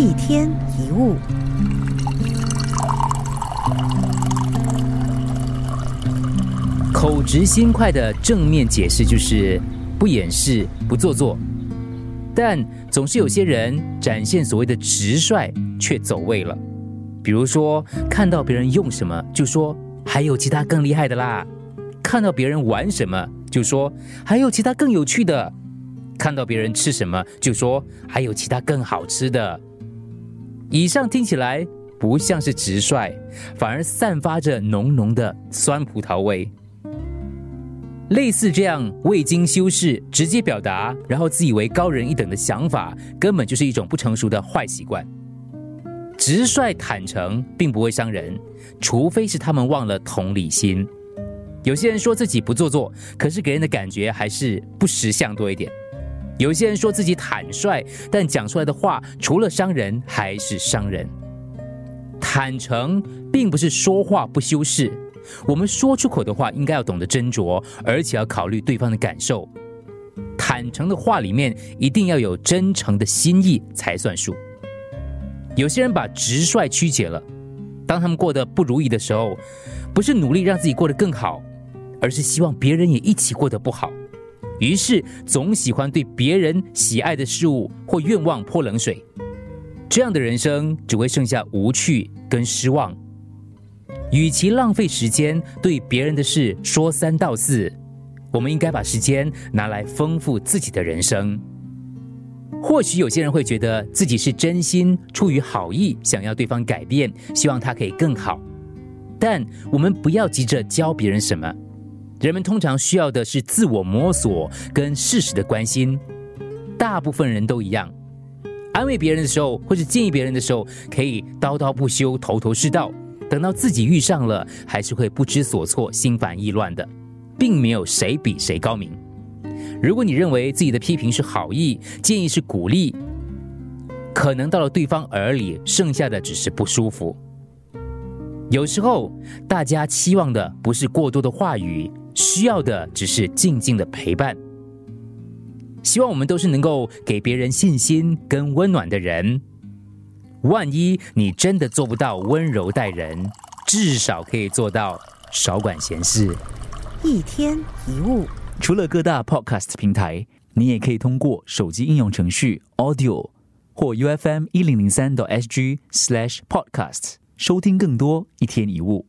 一天一物。口直心快的正面解释就是不掩饰、不做作，但总是有些人展现所谓的直率，却走位了。比如说，看到别人用什么，就说还有其他更厉害的啦；看到别人玩什么，就说还有其他更有趣的；看到别人吃什么，就说还有其他更好吃的。以上听起来不像是直率，反而散发着浓浓的酸葡萄味。类似这样未经修饰直接表达，然后自以为高人一等的想法，根本就是一种不成熟的坏习惯。直率坦诚并不会伤人，除非是他们忘了同理心。有些人说自己不做作，可是给人的感觉还是不识相多一点。有些人说自己坦率，但讲出来的话除了伤人还是伤人。坦诚并不是说话不修饰。我们说出口的话，应该要懂得斟酌，而且要考虑对方的感受。坦诚的话里面，一定要有真诚的心意才算数。有些人把直率曲解了，当他们过得不如意的时候，不是努力让自己过得更好，而是希望别人也一起过得不好，于是总喜欢对别人喜爱的事物或愿望泼冷水。这样的人生只会剩下无趣跟失望。与其浪费时间对别人的事说三道四，我们应该把时间拿来丰富自己的人生。或许有些人会觉得自己是真心出于好意，想要对方改变，希望他可以更好。但我们不要急着教别人什么，人们通常需要的是自我摸索跟事实的关心。大部分人都一样，安慰别人的时候，或者建议别人的时候，可以叨叨不休，头头是道。等到自己遇上了，还是会不知所措、心烦意乱的，并没有谁比谁高明。如果你认为自己的批评是好意，建议是鼓励，可能到了对方耳里，剩下的只是不舒服。有时候，大家期望的不是过多的话语，需要的只是静静的陪伴。希望我们都是能够给别人信心跟温暖的人。万一你真的做不到温柔待人，至少可以做到少管闲事。一天一物，除了各大 podcast 平台，你也可以通过手机应用程序 Audio 或 U F M 一零零三 SG slash podcast 收听更多一天一物。